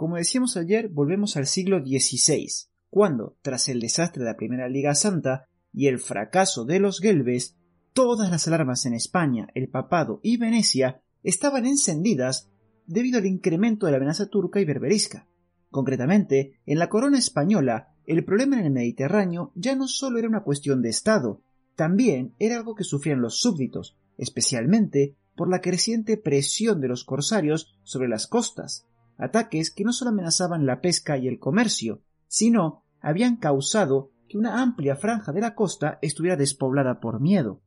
Como decíamos ayer, volvemos al siglo XVI, cuando, tras el desastre de la Primera Liga Santa y el fracaso de los Gelbes, todas las alarmas en España, el Papado y Venecia estaban encendidas debido al incremento de la amenaza turca y berberisca. Concretamente, en la corona española, el problema en el Mediterráneo ya no solo era una cuestión de Estado, también era algo que sufrían los súbditos, especialmente por la creciente presión de los corsarios sobre las costas, ataques que no solo amenazaban la pesca y el comercio, sino habían causado que una amplia franja de la costa estuviera despoblada por miedo.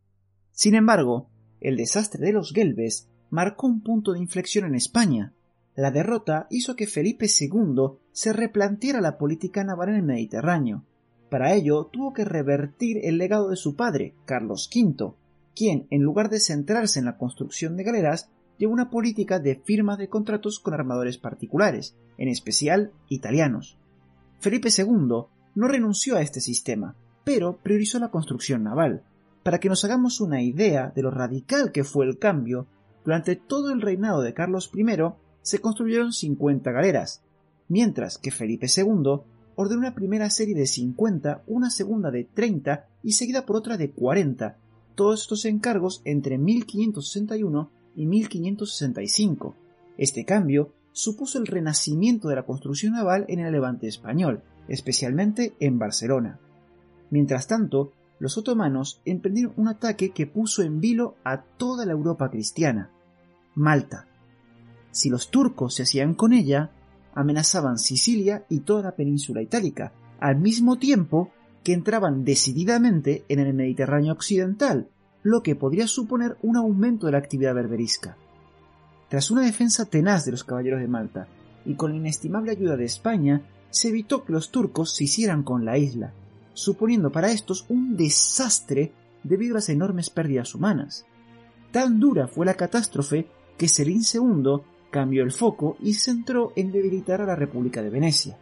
Sin embargo, el desastre de los Gelbes marcó un punto de inflexión en España. La derrota hizo que Felipe II se replanteara la política naval en el Mediterráneo. Para ello tuvo que revertir el legado de su padre, Carlos V, quien, en lugar de centrarse en la construcción de galeras, llevó una política de firma de contratos con armadores particulares, en especial italianos. Felipe II no renunció a este sistema, pero priorizó la construcción naval. Para que nos hagamos una idea de lo radical que fue el cambio, durante todo el reinado de Carlos I se construyeron 50 galeras, mientras que Felipe II ordenó una primera serie de 50, una segunda de 30 y seguida por otra de 40, todos estos encargos entre 1561 y 1565. Este cambio supuso el renacimiento de la construcción naval en el levante español, especialmente en Barcelona. Mientras tanto, los otomanos emprendieron un ataque que puso en vilo a toda la Europa cristiana, Malta. Si los turcos se hacían con ella, amenazaban Sicilia y toda la península itálica, al mismo tiempo que entraban decididamente en el Mediterráneo occidental, lo que podría suponer un aumento de la actividad berberisca. Tras una defensa tenaz de los caballeros de Malta y con la inestimable ayuda de España, se evitó que los turcos se hicieran con la isla, suponiendo para estos un desastre debido a las enormes pérdidas humanas. Tan dura fue la catástrofe que Selim II cambió el foco y se centró en debilitar a la República de Venecia.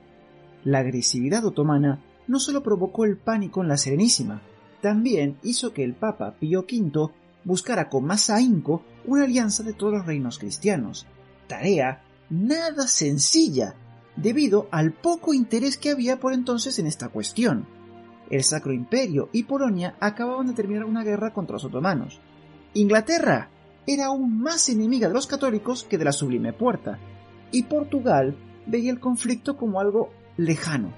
La agresividad otomana no solo provocó el pánico en la Serenísima, también hizo que el Papa Pío V buscara con más ahínco una alianza de todos los reinos cristianos, tarea nada sencilla, debido al poco interés que había por entonces en esta cuestión. El Sacro Imperio y Polonia acababan de terminar una guerra contra los otomanos. Inglaterra era aún más enemiga de los católicos que de la Sublime Puerta, y Portugal veía el conflicto como algo lejano.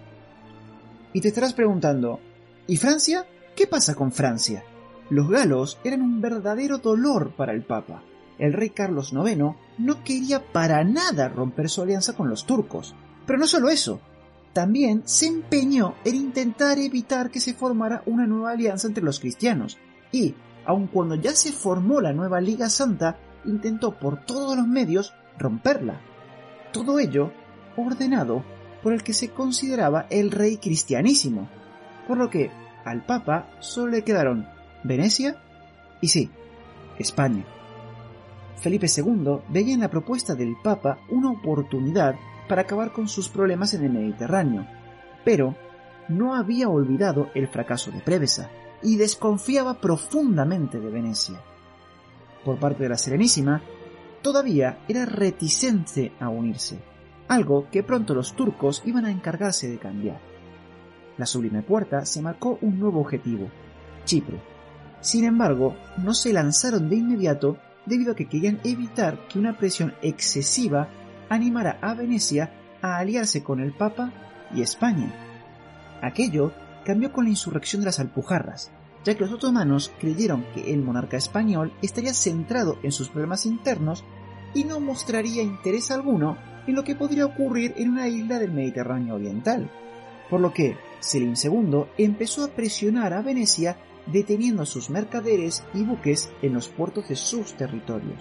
Y te estarás preguntando, ¿y Francia? ¿Qué pasa con Francia? Los galos eran un verdadero dolor para el Papa. El rey Carlos IX no quería para nada romper su alianza con los turcos. Pero no solo eso, también se empeñó en intentar evitar que se formara una nueva alianza entre los cristianos. Y, aun cuando ya se formó la nueva Liga Santa, intentó por todos los medios romperla. Todo ello ordenado por el que se consideraba el rey cristianísimo. Por lo que al Papa solo le quedaron Venecia y sí, España. Felipe II veía en la propuesta del Papa una oportunidad para acabar con sus problemas en el Mediterráneo, pero no había olvidado el fracaso de Prevesa y desconfiaba profundamente de Venecia. Por parte de la Serenísima, todavía era reticente a unirse, algo que pronto los turcos iban a encargarse de cambiar la Sublime Puerta se marcó un nuevo objetivo, Chipre. Sin embargo, no se lanzaron de inmediato debido a que querían evitar que una presión excesiva animara a Venecia a aliarse con el Papa y España. Aquello cambió con la insurrección de las Alpujarras, ya que los otomanos creyeron que el monarca español estaría centrado en sus problemas internos y no mostraría interés alguno en lo que podría ocurrir en una isla del Mediterráneo oriental. Por lo que Selim II empezó a presionar a Venecia deteniendo a sus mercaderes y buques en los puertos de sus territorios,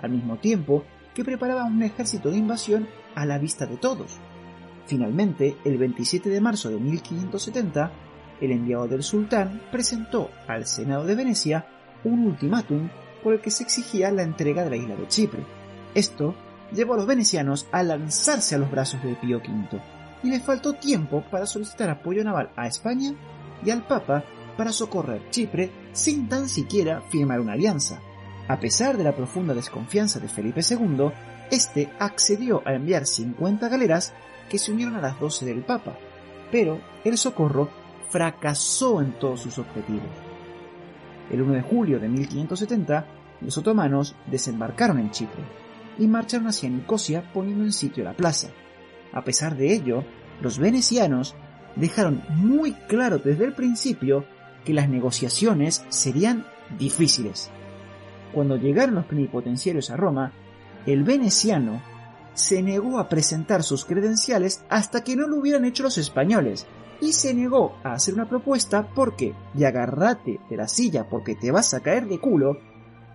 al mismo tiempo que preparaba un ejército de invasión a la vista de todos. Finalmente, el 27 de marzo de 1570, el enviado del sultán presentó al Senado de Venecia un ultimátum por el que se exigía la entrega de la isla de Chipre. Esto llevó a los venecianos a lanzarse a los brazos de Pío V, y le faltó tiempo para solicitar apoyo naval a España y al Papa para socorrer Chipre sin tan siquiera firmar una alianza. A pesar de la profunda desconfianza de Felipe II, este accedió a enviar 50 galeras que se unieron a las 12 del Papa, pero el socorro fracasó en todos sus objetivos. El 1 de julio de 1570, los otomanos desembarcaron en Chipre y marcharon hacia Nicosia poniendo en sitio la plaza. A pesar de ello, los venecianos dejaron muy claro desde el principio que las negociaciones serían difíciles. Cuando llegaron los plenipotenciarios a Roma, el veneciano se negó a presentar sus credenciales hasta que no lo hubieran hecho los españoles, y se negó a hacer una propuesta porque, y agarrate de la silla porque te vas a caer de culo,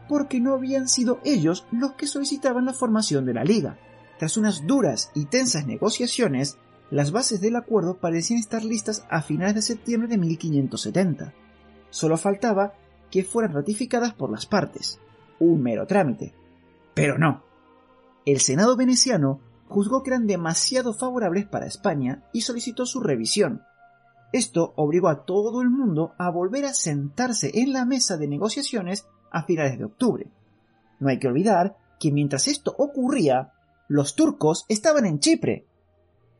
porque no habían sido ellos los que solicitaban la formación de la liga. Tras unas duras y tensas negociaciones, las bases del acuerdo parecían estar listas a finales de septiembre de 1570. Solo faltaba que fueran ratificadas por las partes. Un mero trámite. Pero no. El Senado veneciano juzgó que eran demasiado favorables para España y solicitó su revisión, esto obligó a todo el mundo a volver a sentarse en la mesa de negociaciones a finales de octubre. No hay que olvidar que mientras esto ocurría, los turcos estaban en Chipre.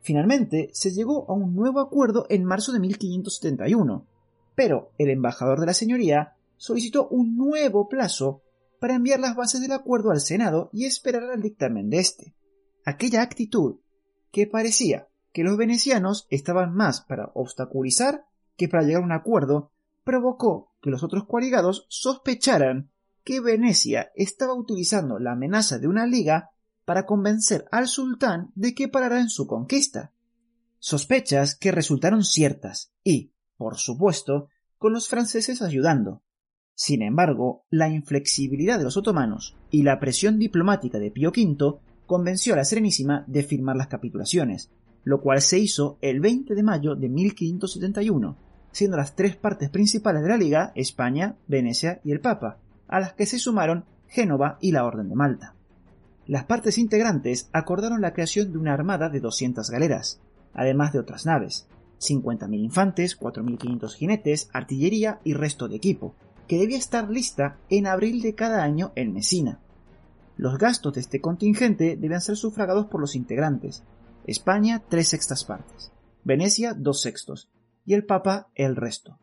Finalmente se llegó a un nuevo acuerdo en marzo de 1571, pero el embajador de la señoría solicitó un nuevo plazo para enviar las bases del acuerdo al Senado y esperar al dictamen de este. Aquella actitud, que parecía que los venecianos estaban más para obstaculizar que para llegar a un acuerdo, provocó que los otros coaligados sospecharan que Venecia estaba utilizando la amenaza de una liga para convencer al sultán de que parara en su conquista. Sospechas que resultaron ciertas y, por supuesto, con los franceses ayudando. Sin embargo, la inflexibilidad de los otomanos y la presión diplomática de Pío V convenció a la Serenísima de firmar las capitulaciones, lo cual se hizo el 20 de mayo de 1571, siendo las tres partes principales de la Liga España, Venecia y el Papa, a las que se sumaron Génova y la Orden de Malta. Las partes integrantes acordaron la creación de una armada de 200 galeras, además de otras naves, 50.000 infantes, 4.500 jinetes, artillería y resto de equipo, que debía estar lista en abril de cada año en Mesina. Los gastos de este contingente debían ser sufragados por los integrantes, España tres sextas partes, Venecia dos sextos y el Papa el resto.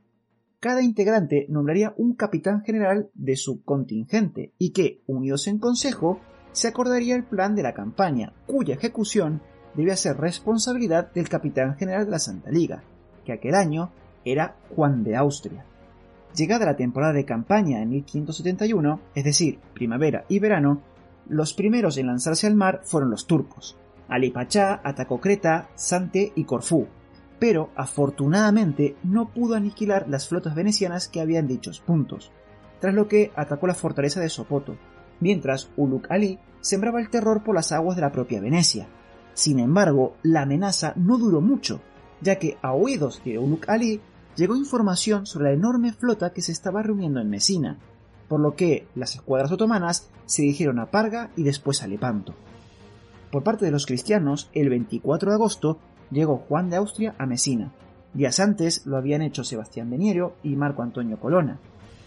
Cada integrante nombraría un capitán general de su contingente y que, unidos en consejo, se acordaría el plan de la campaña, cuya ejecución debía ser responsabilidad del capitán general de la Santa Liga, que aquel año era Juan de Austria. Llegada la temporada de campaña en 1571, es decir, primavera y verano, los primeros en lanzarse al mar fueron los turcos, Ali Pachá atacó Creta, Sante y Corfú, pero afortunadamente no pudo aniquilar las flotas venecianas que habían dichos puntos, tras lo que atacó la fortaleza de Sopoto, mientras Uluk Ali sembraba el terror por las aguas de la propia Venecia. Sin embargo, la amenaza no duró mucho, ya que a oídos de Uluk Ali llegó información sobre la enorme flota que se estaba reuniendo en Mesina, por lo que las escuadras otomanas se dirigieron a Parga y después a Lepanto. Por parte de los cristianos, el 24 de agosto llegó Juan de Austria a Mesina. Días antes lo habían hecho Sebastián Beniero y Marco Antonio Colonna.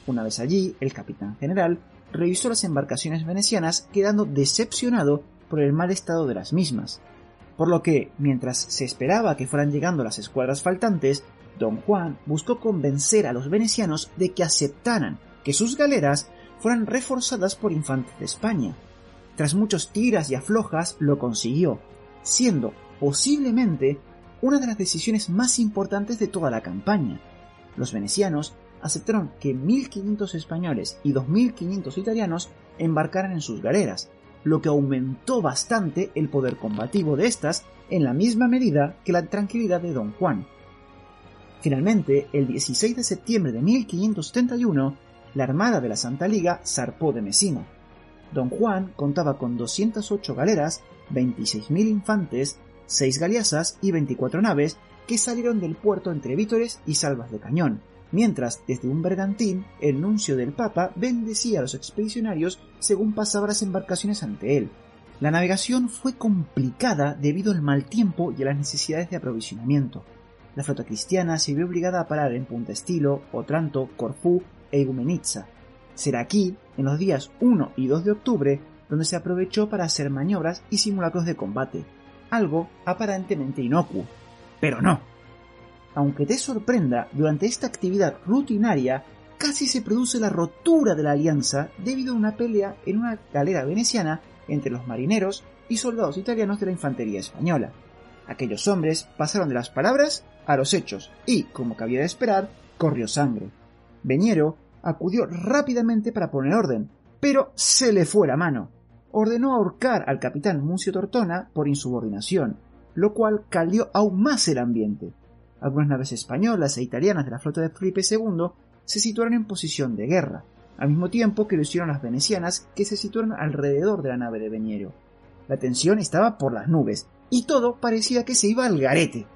Una vez allí, el capitán general revisó las embarcaciones venecianas quedando decepcionado por el mal estado de las mismas. Por lo que, mientras se esperaba que fueran llegando las escuadras faltantes, don Juan buscó convencer a los venecianos de que aceptaran que sus galeras fueran reforzadas por infantes de España, tras muchos tiras y aflojas lo consiguió, siendo posiblemente una de las decisiones más importantes de toda la campaña. Los venecianos aceptaron que 1.500 españoles y 2.500 italianos embarcaran en sus galeras, lo que aumentó bastante el poder combativo de estas en la misma medida que la tranquilidad de don Juan, Finalmente, el 16 de septiembre de 1571, la Armada de la Santa Liga zarpó de Mesina. Don Juan contaba con 208 galeras, 26.000 infantes, 6 galeazas y 24 naves que salieron del puerto entre vítores y salvas de cañón, mientras desde un bergantín el nuncio del Papa bendecía a los expedicionarios según pasaban las embarcaciones ante él. La navegación fue complicada debido al mal tiempo y a las necesidades de aprovisionamiento. La flota cristiana se vio obligada a parar en Punta Estilo, Otranto, Corfú e Igumenitza. Será aquí, en los días 1 y 2 de octubre, donde se aprovechó para hacer maniobras y simulacros de combate, algo aparentemente inocuo. Pero no. Aunque te sorprenda, durante esta actividad rutinaria casi se produce la rotura de la alianza debido a una pelea en una galera veneciana entre los marineros y soldados italianos de la infantería española. Aquellos hombres pasaron de las palabras a los hechos y, como cabía de esperar, corrió sangre. Beñero acudió rápidamente para poner orden, pero se le fue la mano. Ordenó ahorcar al capitán Muncio Tortona por insubordinación, lo cual caldió aún más el ambiente. Algunas naves españolas e italianas de la flota de Felipe II se situaron en posición de guerra, al mismo tiempo que lo hicieron las venecianas que se situaron alrededor de la nave de Beñero. La tensión estaba por las nubes, y todo parecía que se iba al garete.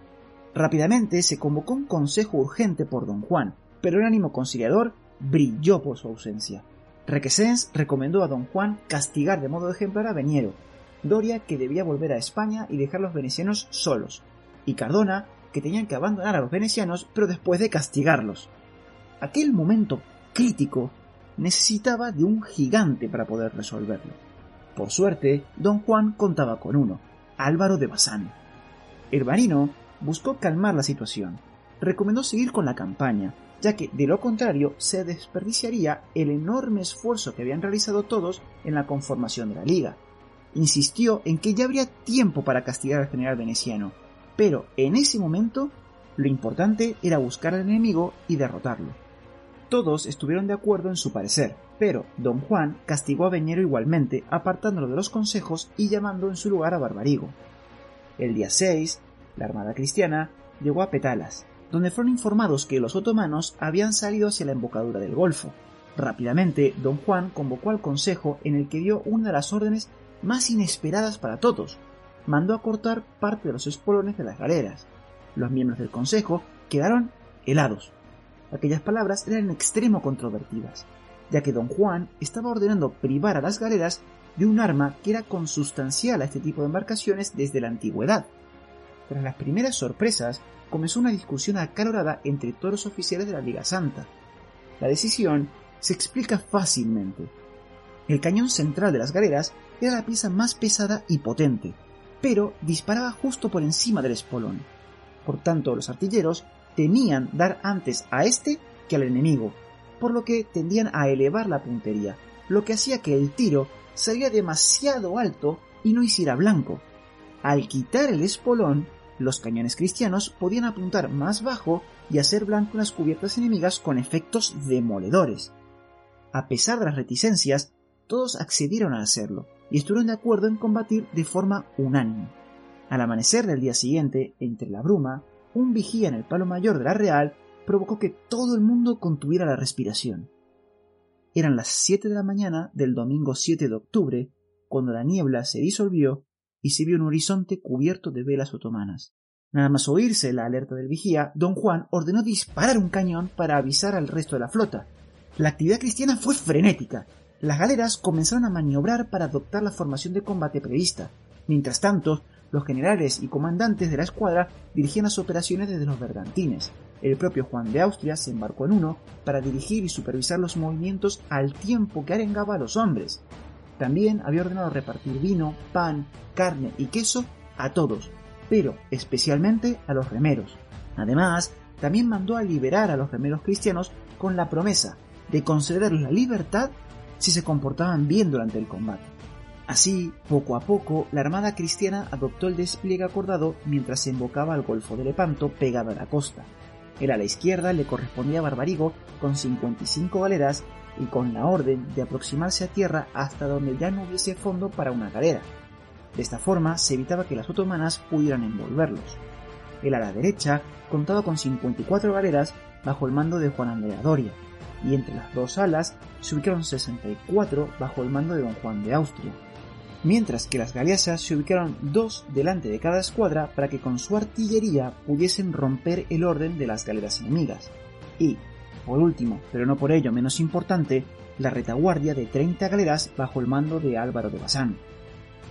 Rápidamente se convocó un consejo urgente por don Juan, pero el ánimo conciliador brilló por su ausencia. Requesens recomendó a don Juan castigar de modo ejemplar a Beñero, Doria que debía volver a España y dejar los venecianos solos, y Cardona que tenían que abandonar a los venecianos pero después de castigarlos. Aquel momento crítico necesitaba de un gigante para poder resolverlo. Por suerte, don Juan contaba con uno, Álvaro de Bazán. El marino buscó calmar la situación. Recomendó seguir con la campaña, ya que de lo contrario se desperdiciaría el enorme esfuerzo que habían realizado todos en la conformación de la liga. Insistió en que ya habría tiempo para castigar al general veneciano, pero en ese momento lo importante era buscar al enemigo y derrotarlo. Todos estuvieron de acuerdo en su parecer, pero don Juan castigó a Beñero igualmente, apartándolo de los consejos y llamando en su lugar a Barbarigo. El día 6, la armada cristiana llegó a Petalas, donde fueron informados que los otomanos habían salido hacia la embocadura del Golfo. Rápidamente, don Juan convocó al consejo en el que dio una de las órdenes más inesperadas para todos. Mandó a cortar parte de los espolones de las galeras. Los miembros del consejo quedaron helados. Aquellas palabras eran en extremo controvertidas, ya que don Juan estaba ordenando privar a las galeras de un arma que era consustancial a este tipo de embarcaciones desde la antigüedad. Tras las primeras sorpresas, comenzó una discusión acalorada entre todos los oficiales de la Liga Santa. La decisión se explica fácilmente. El cañón central de las galeras era la pieza más pesada y potente, pero disparaba justo por encima del espolón. Por tanto, los artilleros temían dar antes a este que al enemigo, por lo que tendían a elevar la puntería, lo que hacía que el tiro saliera demasiado alto y no hiciera blanco. Al quitar el espolón, los cañones cristianos podían apuntar más bajo y hacer blanco las cubiertas enemigas con efectos demoledores. A pesar de las reticencias, todos accedieron a hacerlo y estuvieron de acuerdo en combatir de forma unánime. Al amanecer del día siguiente, entre la bruma, un vigía en el palo mayor de la Real provocó que todo el mundo contuviera la respiración. Eran las 7 de la mañana del domingo 7 de octubre cuando la niebla se disolvió y se vio un horizonte cubierto de velas otomanas. Nada más oírse la alerta del vigía, don Juan ordenó disparar un cañón para avisar al resto de la flota. La actividad cristiana fue frenética. Las galeras comenzaron a maniobrar para adoptar la formación de combate prevista. Mientras tanto, los generales y comandantes de la escuadra dirigían las operaciones desde los bergantines. El propio Juan de Austria se embarcó en uno para dirigir y supervisar los movimientos al tiempo que arengaba a los hombres. También había ordenado repartir vino, pan, carne y queso a todos, pero especialmente a los remeros. Además, también mandó a liberar a los remeros cristianos con la promesa de concederles la libertad si se comportaban bien durante el combate. Así, poco a poco, la armada cristiana adoptó el despliegue acordado mientras se embocaba al Golfo de Lepanto pegado a la costa. El a la izquierda le correspondía a Barbarigo con 55 galeras y con la orden de aproximarse a tierra hasta donde ya no hubiese fondo para una galera. De esta forma se evitaba que las otomanas pudieran envolverlos. El ala derecha contaba con 54 galeras bajo el mando de Juan Andrea Doria, y entre las dos alas se ubicaron 64 bajo el mando de don Juan de Austria, mientras que las galesas se ubicaron dos delante de cada escuadra para que con su artillería pudiesen romper el orden de las galeras enemigas. Y, por último, pero no por ello menos importante, la retaguardia de 30 galeras bajo el mando de Álvaro de Bazán.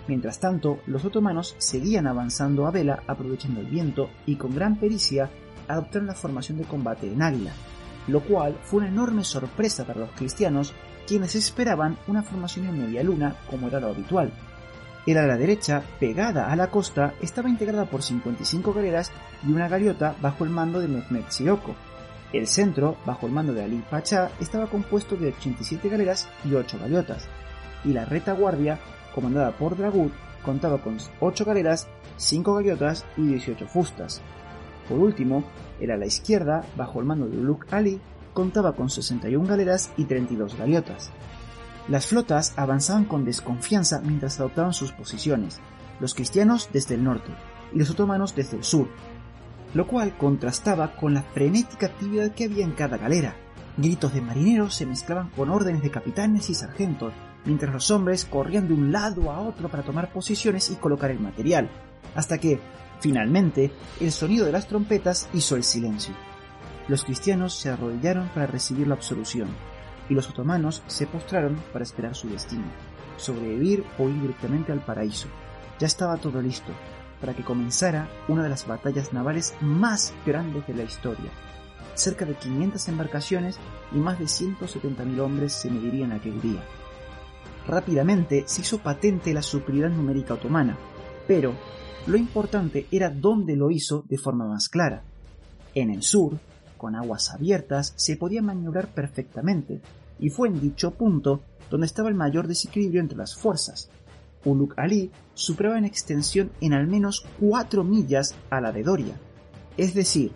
Mientras tanto, los otomanos seguían avanzando a vela aprovechando el viento y con gran pericia adoptaron la formación de combate en águila, lo cual fue una enorme sorpresa para los cristianos quienes esperaban una formación en media luna como era lo habitual. El ala derecha, pegada a la costa, estaba integrada por 55 galeras y una galeota bajo el mando de Mehmed Sirocco. El centro, bajo el mando de Ali Pacha, estaba compuesto de 87 galeras y 8 galeotas, y la retaguardia, comandada por Dragut, contaba con 8 galeras, 5 galeotas y 18 fustas. Por último, el ala izquierda, bajo el mando de Uluk Ali, contaba con 61 galeras y 32 galeotas. Las flotas avanzaban con desconfianza mientras adoptaban sus posiciones, los cristianos desde el norte y los otomanos desde el sur, lo cual contrastaba con la frenética actividad que había en cada galera. Gritos de marineros se mezclaban con órdenes de capitanes y sargentos, mientras los hombres corrían de un lado a otro para tomar posiciones y colocar el material, hasta que, finalmente, el sonido de las trompetas hizo el silencio los cristianos se arrodillaron para recibir la absolución, y los otomanos se postraron para esperar su destino, sobrevivir o ir directamente al paraíso. Ya estaba todo listo para que comenzara una de las batallas navales más grandes de la historia. Cerca de 500 embarcaciones y más de 170.000 hombres se medirían aquel día. Rápidamente se hizo patente la superioridad numérica otomana, pero lo importante era dónde lo hizo de forma más clara. En el sur, con aguas abiertas se podía maniobrar perfectamente, y fue en dicho punto donde estaba el mayor desequilibrio entre las fuerzas. Uluk Ali superaba en extensión en al menos 4 millas a la de Doria, es decir,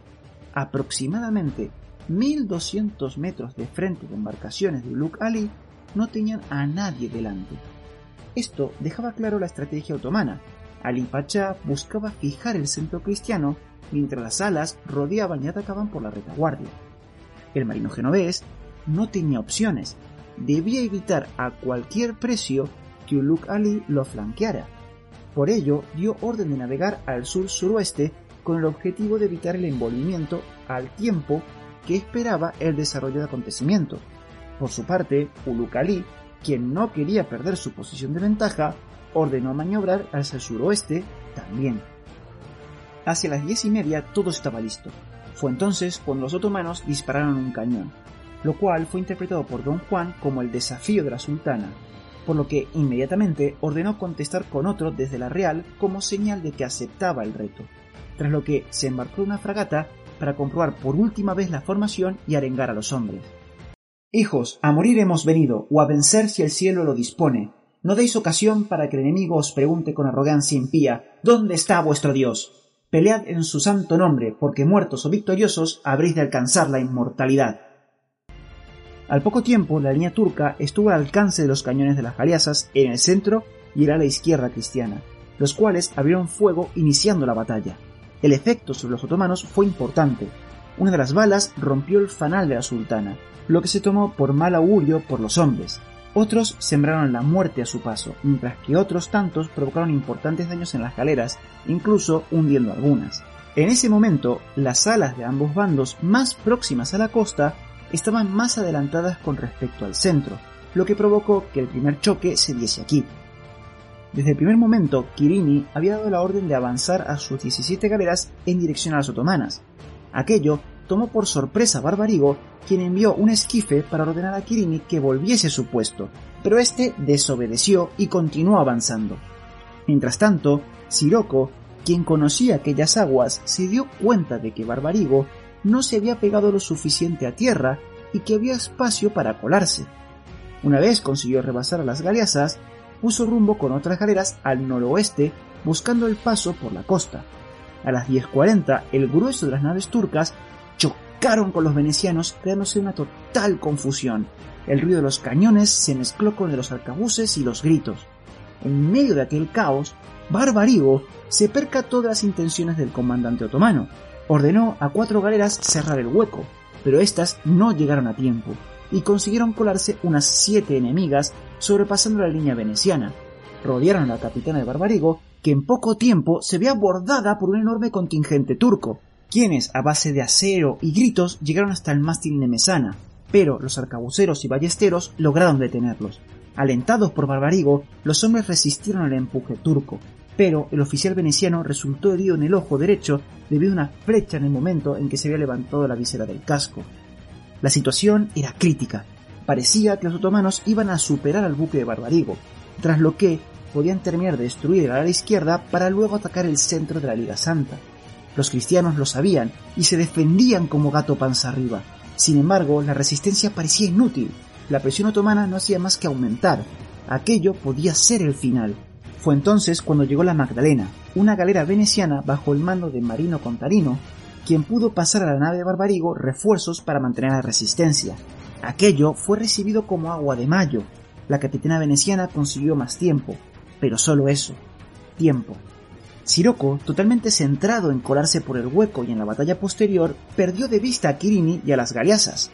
aproximadamente 1200 metros de frente de embarcaciones de Uluk Ali no tenían a nadie delante. Esto dejaba claro la estrategia otomana. Ali Pacha buscaba fijar el centro cristiano mientras las alas rodeaban y atacaban por la retaguardia. El marino genovés no tenía opciones, debía evitar a cualquier precio que Uluk Ali lo flanqueara. Por ello, dio orden de navegar al sur-suroeste con el objetivo de evitar el envolvimiento al tiempo que esperaba el desarrollo de acontecimientos. Por su parte, Uluk Ali, quien no quería perder su posición de ventaja, ordenó maniobrar hacia el suroeste también. Hacia las diez y media todo estaba listo. Fue entonces cuando los otomanos dispararon un cañón, lo cual fue interpretado por Don Juan como el desafío de la sultana, por lo que inmediatamente ordenó contestar con otro desde la Real como señal de que aceptaba el reto, tras lo que se embarcó una fragata para comprobar por última vez la formación y arengar a los hombres. Hijos, a morir hemos venido, o a vencer si el cielo lo dispone. No deis ocasión para que el enemigo os pregunte con arrogancia impía ¿Dónde está vuestro Dios? Pelead en su santo nombre, porque muertos o victoriosos habréis de alcanzar la inmortalidad. Al poco tiempo, la línea turca estuvo al alcance de los cañones de las galeasas en el centro y el ala izquierda cristiana, los cuales abrieron fuego iniciando la batalla. El efecto sobre los otomanos fue importante. Una de las balas rompió el fanal de la sultana, lo que se tomó por mal augurio por los hombres, otros sembraron la muerte a su paso, mientras que otros tantos provocaron importantes daños en las galeras, incluso hundiendo algunas. En ese momento, las alas de ambos bandos más próximas a la costa estaban más adelantadas con respecto al centro, lo que provocó que el primer choque se diese aquí. Desde el primer momento, Kirini había dado la orden de avanzar a sus 17 galeras en dirección a las otomanas. Aquello tomó por sorpresa a Barbarigo, quien envió un esquife para ordenar a Kirini que volviese a su puesto, pero este desobedeció y continuó avanzando. Mientras tanto, Sirocco, quien conocía aquellas aguas, se dio cuenta de que Barbarigo no se había pegado lo suficiente a tierra y que había espacio para colarse. Una vez consiguió rebasar a las galeasas, puso rumbo con otras galeras al noroeste buscando el paso por la costa. A las 10.40 el grueso de las naves turcas chocaron con los venecianos creándose una total confusión. El ruido de los cañones se mezcló con el de los arcabuces y los gritos. En medio de aquel caos, Barbarigo se percató de las intenciones del comandante otomano. Ordenó a cuatro galeras cerrar el hueco, pero éstas no llegaron a tiempo y consiguieron colarse unas siete enemigas sobrepasando la línea veneciana. Rodearon a la capitana de Barbarigo, que en poco tiempo se ve abordada por un enorme contingente turco, quienes, a base de acero y gritos, llegaron hasta el mástil Nemesana, pero los arcabuceros y ballesteros lograron detenerlos. Alentados por Barbarigo, los hombres resistieron al empuje turco, pero el oficial veneciano resultó herido en el ojo derecho debido a una flecha en el momento en que se había levantado la visera del casco. La situación era crítica. Parecía que los otomanos iban a superar al buque de Barbarigo, tras lo que podían terminar de destruir el ala izquierda para luego atacar el centro de la Liga Santa. Los cristianos lo sabían y se defendían como gato panza arriba. Sin embargo, la resistencia parecía inútil. La presión otomana no hacía más que aumentar. Aquello podía ser el final. Fue entonces cuando llegó la Magdalena, una galera veneciana bajo el mando de Marino Contarino, quien pudo pasar a la nave de Barbarigo refuerzos para mantener la resistencia. Aquello fue recibido como agua de mayo. La capitana veneciana consiguió más tiempo, pero solo eso, tiempo. Siroco, totalmente centrado en colarse por el hueco y en la batalla posterior, perdió de vista a Kirini y a las galeasas.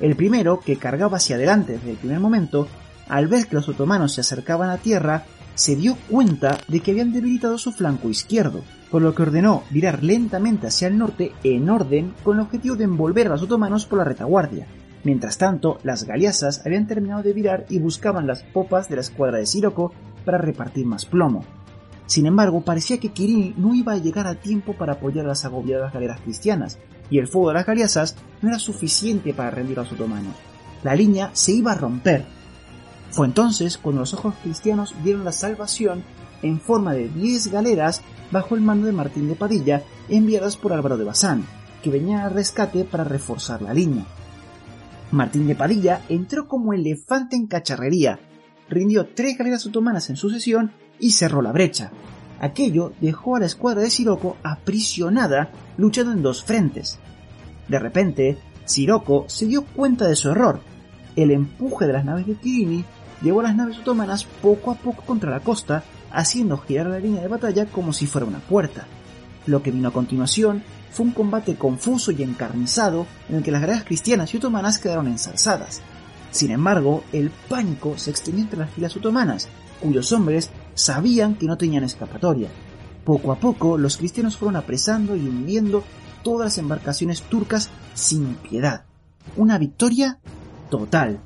El primero, que cargaba hacia adelante desde el primer momento, al ver que los otomanos se acercaban a tierra, se dio cuenta de que habían debilitado su flanco izquierdo, por lo que ordenó virar lentamente hacia el norte en orden con el objetivo de envolver a los otomanos por la retaguardia. Mientras tanto, las galeasas habían terminado de virar y buscaban las popas de la escuadra de Siroco para repartir más plomo. Sin embargo, parecía que Kirini no iba a llegar a tiempo para apoyar a las agobiadas galeras cristianas, y el fuego de las galeasas no era suficiente para rendir a los otomanos. La línea se iba a romper. Fue entonces cuando los ojos cristianos vieron la salvación en forma de 10 galeras bajo el mando de Martín de Padilla, enviadas por Álvaro de Bazán, que venía al rescate para reforzar la línea. Martín de Padilla entró como elefante en cacharrería, rindió tres galeras otomanas en sucesión y cerró la brecha. Aquello dejó a la escuadra de Siroco aprisionada, luchando en dos frentes. De repente, Siroco se dio cuenta de su error. El empuje de las naves de Kirini llevó a las naves otomanas poco a poco contra la costa, haciendo girar la línea de batalla como si fuera una puerta. Lo que vino a continuación fue un combate confuso y encarnizado en el que las galeras cristianas y otomanas quedaron ensalzadas. Sin embargo, el pánico se extendió entre las filas otomanas, cuyos hombres sabían que no tenían escapatoria. Poco a poco los cristianos fueron apresando y hundiendo todas las embarcaciones turcas sin piedad. Una victoria total.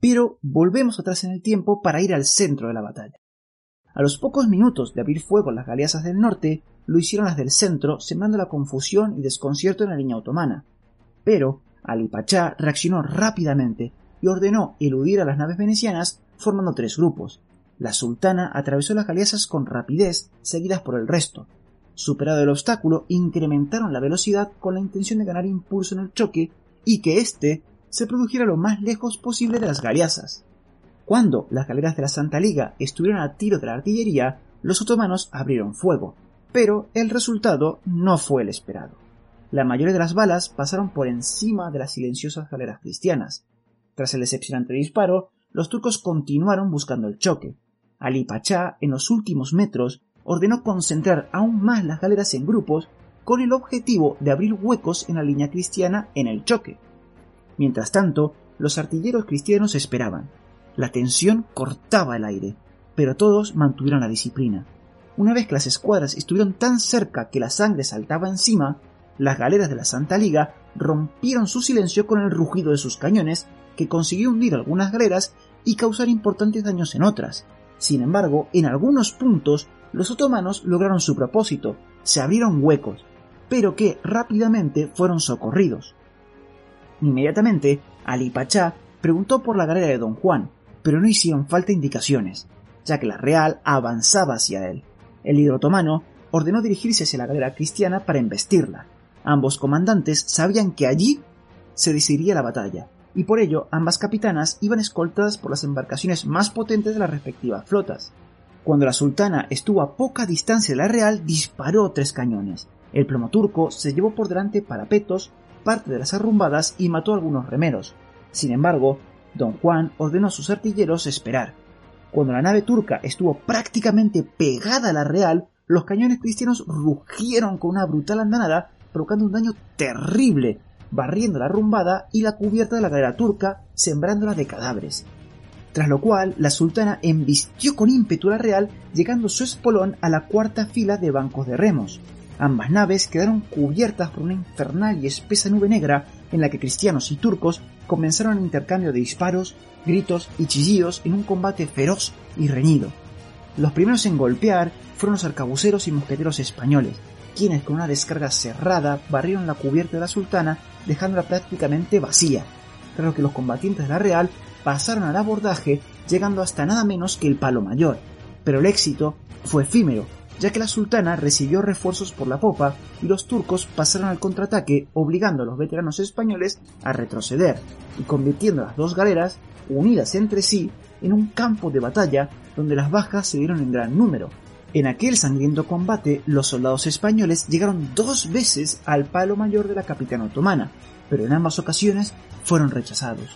Pero volvemos atrás en el tiempo para ir al centro de la batalla. A los pocos minutos de abrir fuego las galeasas del norte, lo hicieron las del centro, sembrando la confusión y desconcierto en la línea otomana. Pero Ali Pachá reaccionó rápidamente y ordenó eludir a las naves venecianas formando tres grupos, la sultana atravesó las galeasas con rapidez, seguidas por el resto. Superado el obstáculo, incrementaron la velocidad con la intención de ganar impulso en el choque y que éste se produjera lo más lejos posible de las galeasas. Cuando las galeras de la Santa Liga estuvieron a tiro de la artillería, los otomanos abrieron fuego, pero el resultado no fue el esperado. La mayoría de las balas pasaron por encima de las silenciosas galeras cristianas. Tras el decepcionante disparo, los turcos continuaron buscando el choque, Ali Pachá, en los últimos metros, ordenó concentrar aún más las galeras en grupos con el objetivo de abrir huecos en la línea cristiana en el choque. Mientras tanto, los artilleros cristianos esperaban. La tensión cortaba el aire, pero todos mantuvieron la disciplina. Una vez que las escuadras estuvieron tan cerca que la sangre saltaba encima, las galeras de la Santa Liga rompieron su silencio con el rugido de sus cañones, que consiguió hundir algunas galeras y causar importantes daños en otras. Sin embargo, en algunos puntos los otomanos lograron su propósito, se abrieron huecos, pero que rápidamente fueron socorridos. Inmediatamente, Ali Pachá preguntó por la galera de Don Juan, pero no hicieron falta indicaciones, ya que la Real avanzaba hacia él. El líder otomano ordenó dirigirse hacia la galera cristiana para embestirla. Ambos comandantes sabían que allí se decidiría la batalla, y por ello ambas capitanas iban escoltadas por las embarcaciones más potentes de las respectivas flotas. Cuando la sultana estuvo a poca distancia de la Real, disparó tres cañones. El plomo turco se llevó por delante parapetos, parte de las arrumbadas y mató a algunos remeros. Sin embargo, don Juan ordenó a sus artilleros esperar. Cuando la nave turca estuvo prácticamente pegada a la real, los cañones cristianos rugieron con una brutal andanada, provocando un daño terrible, barriendo la rumbada y la cubierta de la galera turca, sembrándola de cadáveres. Tras lo cual, la sultana embistió con ímpetu la real, llegando su espolón a la cuarta fila de bancos de remos. Ambas naves quedaron cubiertas por una infernal y espesa nube negra en la que cristianos y turcos comenzaron un intercambio de disparos, gritos y chillidos en un combate feroz y reñido. Los primeros en golpear fueron los arcabuceros y mosqueteros españoles, quienes con una descarga cerrada barrieron la cubierta de la sultana dejándola prácticamente vacía, claro que los combatientes de la Real pasaron al abordaje llegando hasta nada menos que el palo mayor, pero el éxito fue efímero, ya que la sultana recibió refuerzos por la popa y los turcos pasaron al contraataque obligando a los veteranos españoles a retroceder y convirtiendo las dos galeras unidas entre sí en un campo de batalla donde las bajas se dieron en gran número. En aquel sangriento combate, los soldados españoles llegaron dos veces al palo mayor de la capitana otomana, pero en ambas ocasiones fueron rechazados.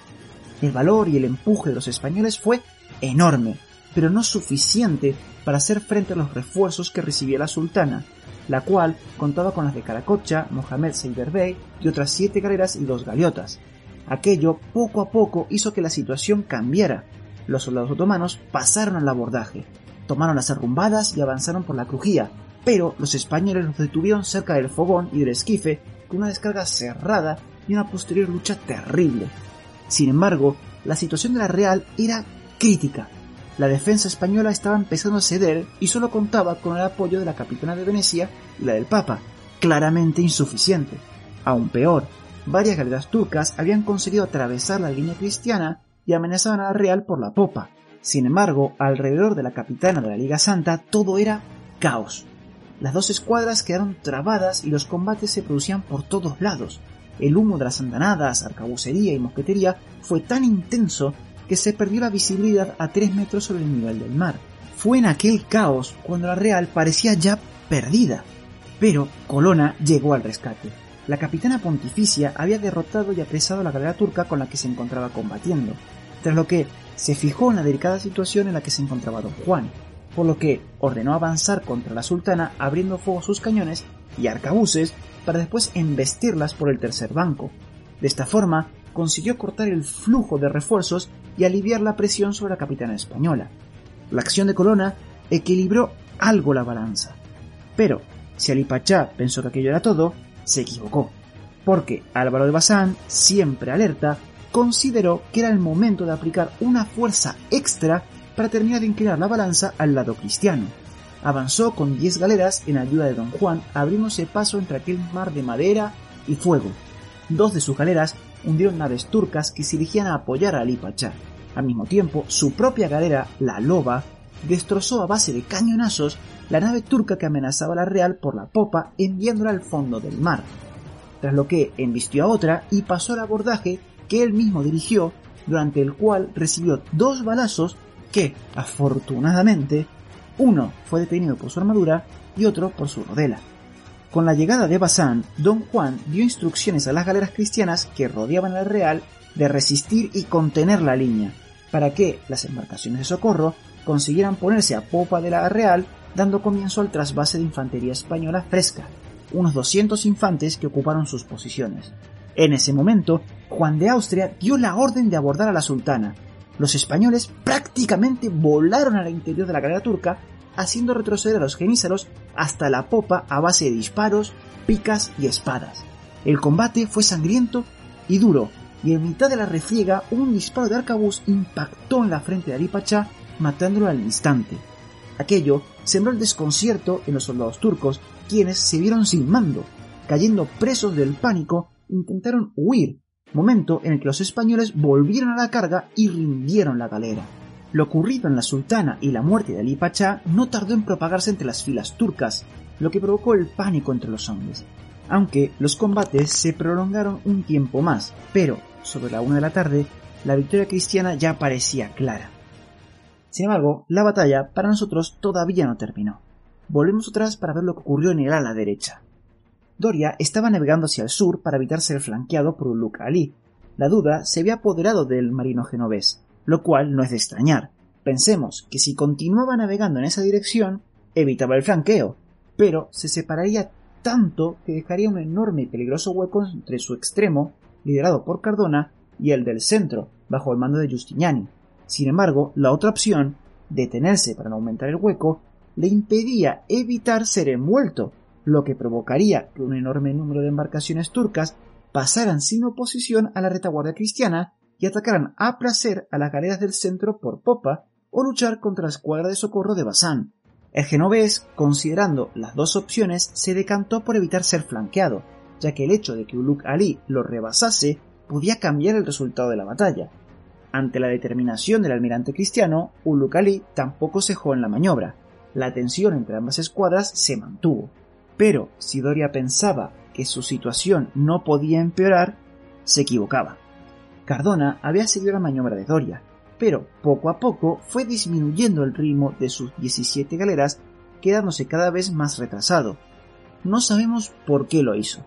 El valor y el empuje de los españoles fue enorme, pero no suficiente para hacer frente a los refuerzos que recibía la sultana, la cual contaba con las de Caracocha, Mohamed Seyder Bey y otras siete galeras y dos galiotas. Aquello poco a poco hizo que la situación cambiara. Los soldados otomanos pasaron al abordaje, tomaron las arrumbadas y avanzaron por la crujía, pero los españoles los detuvieron cerca del fogón y del esquife con una descarga cerrada y una posterior lucha terrible. Sin embargo, la situación de la Real era crítica. La defensa española estaba empezando a ceder y solo contaba con el apoyo de la capitana de Venecia y la del Papa, claramente insuficiente. Aún peor, varias galeras turcas habían conseguido atravesar la línea cristiana y amenazaban a la Real por la popa. Sin embargo, alrededor de la capitana de la Liga Santa todo era caos. Las dos escuadras quedaron trabadas y los combates se producían por todos lados. El humo de las andanadas, arcabucería y mosquetería fue tan intenso que se perdió la visibilidad a tres metros sobre el nivel del mar. Fue en aquel caos cuando la Real parecía ya perdida. Pero Colonna llegó al rescate. La capitana pontificia había derrotado y apresado a la galera turca con la que se encontraba combatiendo, tras lo que se fijó en la delicada situación en la que se encontraba don Juan, por lo que ordenó avanzar contra la sultana abriendo fuego sus cañones y arcabuces para después embestirlas por el tercer banco. De esta forma, consiguió cortar el flujo de refuerzos y aliviar la presión sobre la capitana española. La acción de Colonna equilibró algo la balanza. Pero, si Ali Pachá pensó que aquello era todo, se equivocó. Porque Álvaro de Bazán, siempre alerta, consideró que era el momento de aplicar una fuerza extra para terminar de inclinar la balanza al lado cristiano. Avanzó con 10 galeras en ayuda de don Juan, abriéndose paso entre aquel mar de madera y fuego. Dos de sus galeras hundieron naves turcas que se dirigían a apoyar a Ali Pachá. Al mismo tiempo, su propia galera, la Loba, destrozó a base de cañonazos la nave turca que amenazaba la Real por la popa, enviándola al fondo del mar. Tras lo que embistió a otra y pasó al abordaje que él mismo dirigió, durante el cual recibió dos balazos que, afortunadamente, uno fue detenido por su armadura y otro por su rodela. Con la llegada de Bazán, Don Juan dio instrucciones a las galeras cristianas que rodeaban al Real de resistir y contener la línea, para que las embarcaciones de socorro consiguieran ponerse a popa de la Real, dando comienzo al trasvase de infantería española fresca, unos 200 infantes que ocuparon sus posiciones. En ese momento, Juan de Austria dio la orden de abordar a la sultana. Los españoles prácticamente volaron al interior de la galera turca, haciendo retroceder a los genízaros hasta la popa a base de disparos, picas y espadas. El combate fue sangriento y duro, y en mitad de la refriega un disparo de arcabuz impactó en la frente de Ali matándolo al instante. Aquello sembró el desconcierto en los soldados turcos, quienes se vieron sin mando, cayendo presos del pánico intentaron huir, momento en el que los españoles volvieron a la carga y rindieron la galera. Lo ocurrido en la sultana y la muerte de Ali Pachá no tardó en propagarse entre las filas turcas, lo que provocó el pánico entre los hombres. Aunque los combates se prolongaron un tiempo más, pero sobre la una de la tarde, la victoria cristiana ya parecía clara. Sin embargo, la batalla para nosotros todavía no terminó. Volvemos atrás para ver lo que ocurrió en el ala derecha. Doria estaba navegando hacia el sur para evitar ser flanqueado por Uluk Ali. La duda se había apoderado del marino genovés, lo cual no es de extrañar. Pensemos que si continuaba navegando en esa dirección, evitaba el flanqueo, pero se separaría tanto que dejaría un enorme y peligroso hueco entre su extremo, liderado por Cardona, y el del centro, bajo el mando de Giustiniani. Sin embargo, la otra opción, detenerse para no aumentar el hueco, le impedía evitar ser envuelto, lo que provocaría que un enorme número de embarcaciones turcas pasaran sin oposición a la retaguardia cristiana y atacaran a placer a las galeras del centro por popa o luchar contra la escuadra de socorro de Basán. El genovés, considerando las dos opciones, se decantó por evitar ser flanqueado, ya que el hecho de que Uluk Ali lo rebasase podía cambiar el resultado de la batalla. Ante la determinación del almirante cristiano, Uluk Ali tampoco cejó en la maniobra. La tensión entre ambas escuadras se mantuvo. Pero si Doria pensaba que su situación no podía empeorar, se equivocaba. Cardona había seguido la maniobra de Doria, pero poco a poco fue disminuyendo el ritmo de sus 17 galeras, quedándose cada vez más retrasado. No sabemos por qué lo hizo.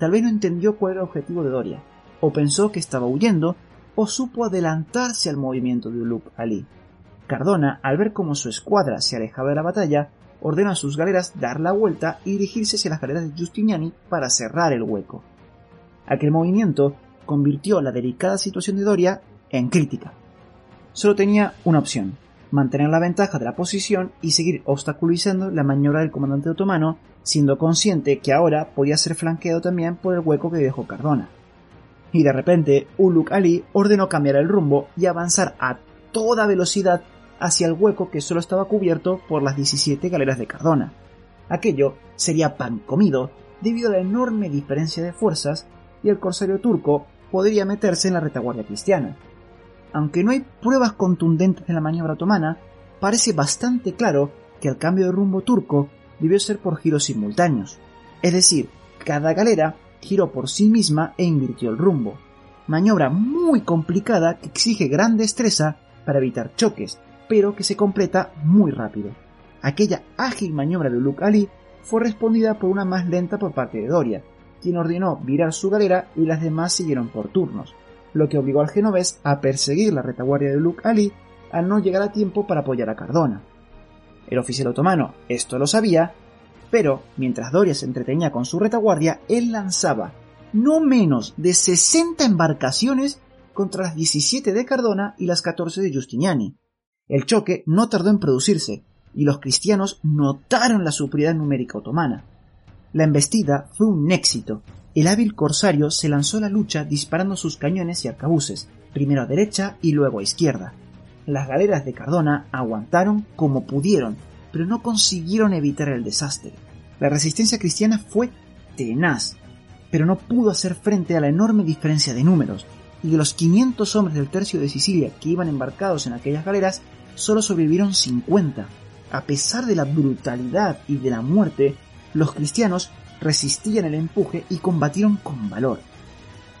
Tal vez no entendió cuál era el objetivo de Doria, o pensó que estaba huyendo, o supo adelantarse al movimiento de Uluk Ali. Cardona, al ver cómo su escuadra se alejaba de la batalla, ordenó a sus galeras dar la vuelta y dirigirse hacia las galeras de Justiniani para cerrar el hueco. Aquel movimiento convirtió la delicada situación de Doria en crítica solo tenía una opción, mantener la ventaja de la posición y seguir obstaculizando la maniobra del comandante otomano, siendo consciente que ahora podía ser flanqueado también por el hueco que dejó Cardona. Y de repente, Uluk Ali ordenó cambiar el rumbo y avanzar a toda velocidad hacia el hueco que solo estaba cubierto por las 17 galeras de Cardona. Aquello sería pan comido debido a la enorme diferencia de fuerzas y el corsario turco podría meterse en la retaguardia cristiana aunque no hay pruebas contundentes de la maniobra otomana, parece bastante claro que el cambio de rumbo turco debió ser por giros simultáneos. Es decir, cada galera giró por sí misma e invirtió el rumbo. Maniobra muy complicada que exige gran destreza para evitar choques, pero que se completa muy rápido. Aquella ágil maniobra de Luke Ali fue respondida por una más lenta por parte de Doria, quien ordenó virar su galera y las demás siguieron por turnos lo que obligó al genovés a perseguir la retaguardia de Luke Ali al no llegar a tiempo para apoyar a Cardona. El oficial otomano esto lo sabía, pero mientras Doria se entretenía con su retaguardia, él lanzaba no menos de 60 embarcaciones contra las 17 de Cardona y las 14 de Justiniani. El choque no tardó en producirse, y los cristianos notaron la superioridad numérica otomana. La embestida fue un éxito, el hábil corsario se lanzó a la lucha disparando sus cañones y arcabuces, primero a derecha y luego a izquierda. Las galeras de Cardona aguantaron como pudieron, pero no consiguieron evitar el desastre. La resistencia cristiana fue tenaz, pero no pudo hacer frente a la enorme diferencia de números, y de los 500 hombres del tercio de Sicilia que iban embarcados en aquellas galeras, solo sobrevivieron 50. A pesar de la brutalidad y de la muerte, los cristianos resistían el empuje y combatieron con valor.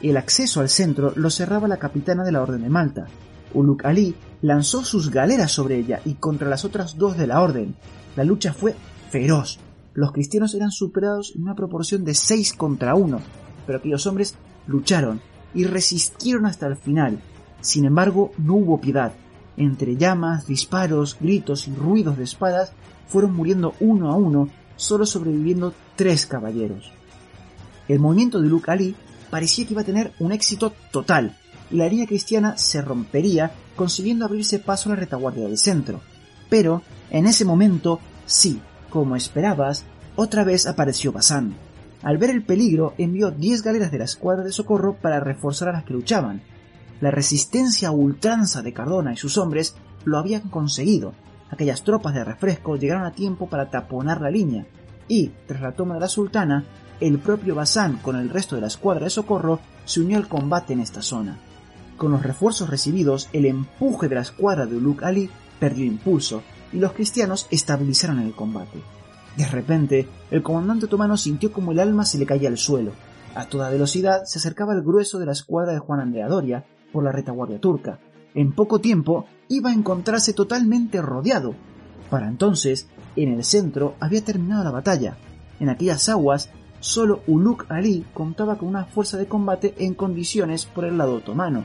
El acceso al centro lo cerraba la capitana de la Orden de Malta. Uluk Ali lanzó sus galeras sobre ella y contra las otras dos de la Orden. La lucha fue feroz. Los cristianos eran superados en una proporción de 6 contra 1, pero aquellos hombres lucharon y resistieron hasta el final. Sin embargo, no hubo piedad. Entre llamas, disparos, gritos y ruidos de espadas, fueron muriendo uno a uno solo sobreviviendo tres caballeros. El movimiento de Luke Ali parecía que iba a tener un éxito total, y la línea cristiana se rompería consiguiendo abrirse paso a la retaguardia del centro. Pero, en ese momento, sí, como esperabas, otra vez apareció Basán. Al ver el peligro, envió 10 galeras de la escuadra de socorro para reforzar a las que luchaban. La resistencia a ultranza de Cardona y sus hombres lo habían conseguido, aquellas tropas de refresco llegaron a tiempo para taponar la línea, y, tras la toma de la sultana, el propio Basán con el resto de la escuadra de socorro se unió al combate en esta zona. Con los refuerzos recibidos, el empuje de la escuadra de Uluk Ali perdió impulso y los cristianos estabilizaron el combate. De repente, el comandante otomano sintió como el alma se le caía al suelo. A toda velocidad se acercaba el grueso de la escuadra de Juan Andrea Doria por la retaguardia turca, en poco tiempo iba a encontrarse totalmente rodeado. Para entonces, en el centro había terminado la batalla. En aquellas aguas, solo Uluk Ali contaba con una fuerza de combate en condiciones por el lado otomano,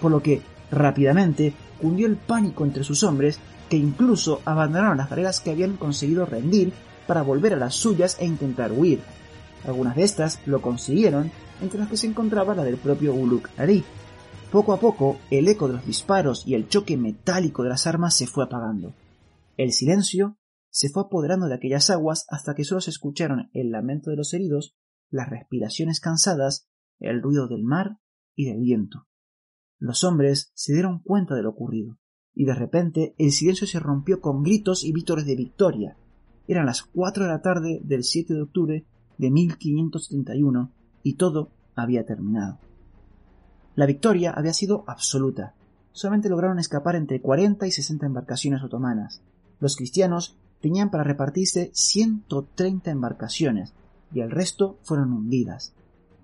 por lo que rápidamente cundió el pánico entre sus hombres que incluso abandonaron las galeras que habían conseguido rendir para volver a las suyas e intentar huir. Algunas de estas lo consiguieron, entre las que se encontraba la del propio Uluk Ali. Poco a poco, el eco de los disparos y el choque metálico de las armas se fue apagando. El silencio se fue apoderando de aquellas aguas hasta que solo se escucharon el lamento de los heridos, las respiraciones cansadas, el ruido del mar y del viento. Los hombres se dieron cuenta de lo ocurrido, y de repente el silencio se rompió con gritos y vítores de victoria. Eran las cuatro de la tarde del 7 de octubre de 1571 y todo había terminado. La victoria había sido absoluta. Solamente lograron escapar entre 40 y 60 embarcaciones otomanas. Los cristianos tenían para repartirse 130 embarcaciones y el resto fueron hundidas.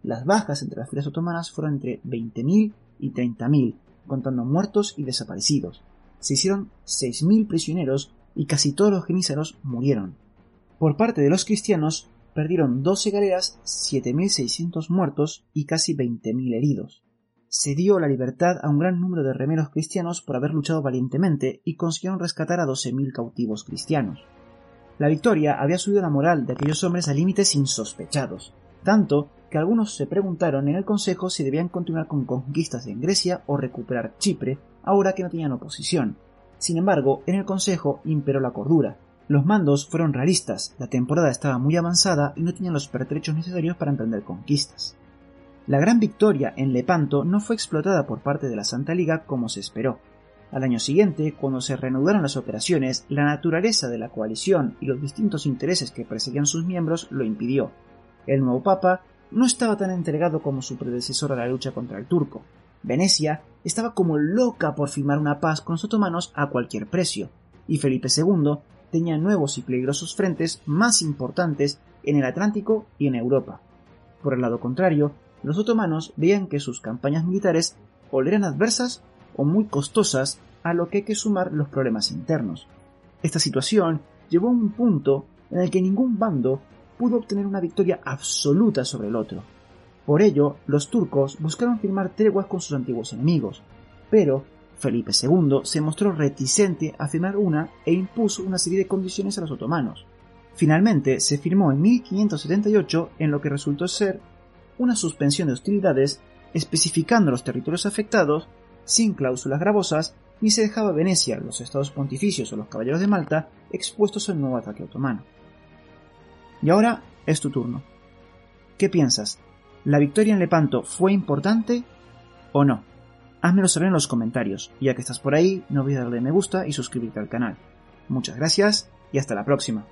Las bajas entre las filas otomanas fueron entre 20.000 y 30.000, contando muertos y desaparecidos. Se hicieron 6.000 prisioneros y casi todos los genízaros murieron. Por parte de los cristianos, perdieron 12 galeras, 7.600 muertos y casi 20.000 heridos. Se dio la libertad a un gran número de remeros cristianos por haber luchado valientemente y consiguieron rescatar a 12.000 cautivos cristianos. La victoria había subido la moral de aquellos hombres a límites insospechados, tanto que algunos se preguntaron en el Consejo si debían continuar con conquistas en Grecia o recuperar Chipre, ahora que no tenían oposición. Sin embargo, en el Consejo imperó la cordura, los mandos fueron realistas, la temporada estaba muy avanzada y no tenían los pertrechos necesarios para emprender conquistas. La gran victoria en Lepanto no fue explotada por parte de la Santa Liga como se esperó. Al año siguiente, cuando se reanudaron las operaciones, la naturaleza de la coalición y los distintos intereses que perseguían sus miembros lo impidió. El nuevo Papa no estaba tan entregado como su predecesor a la lucha contra el turco. Venecia estaba como loca por firmar una paz con los otomanos a cualquier precio, y Felipe II tenía nuevos y peligrosos frentes más importantes en el Atlántico y en Europa. Por el lado contrario, los otomanos veían que sus campañas militares o eran adversas o muy costosas, a lo que hay que sumar los problemas internos. Esta situación llevó a un punto en el que ningún bando pudo obtener una victoria absoluta sobre el otro. Por ello, los turcos buscaron firmar treguas con sus antiguos enemigos, pero Felipe II se mostró reticente a firmar una e impuso una serie de condiciones a los otomanos. Finalmente se firmó en 1578 en lo que resultó ser una suspensión de hostilidades especificando los territorios afectados, sin cláusulas gravosas, ni se dejaba a Venecia, los estados pontificios o los caballeros de Malta expuestos al nuevo ataque otomano. Y ahora es tu turno. ¿Qué piensas? ¿La victoria en Lepanto fue importante o no? házmelo saber en los comentarios. Y ya que estás por ahí, no olvides darle me gusta y suscribirte al canal. Muchas gracias y hasta la próxima.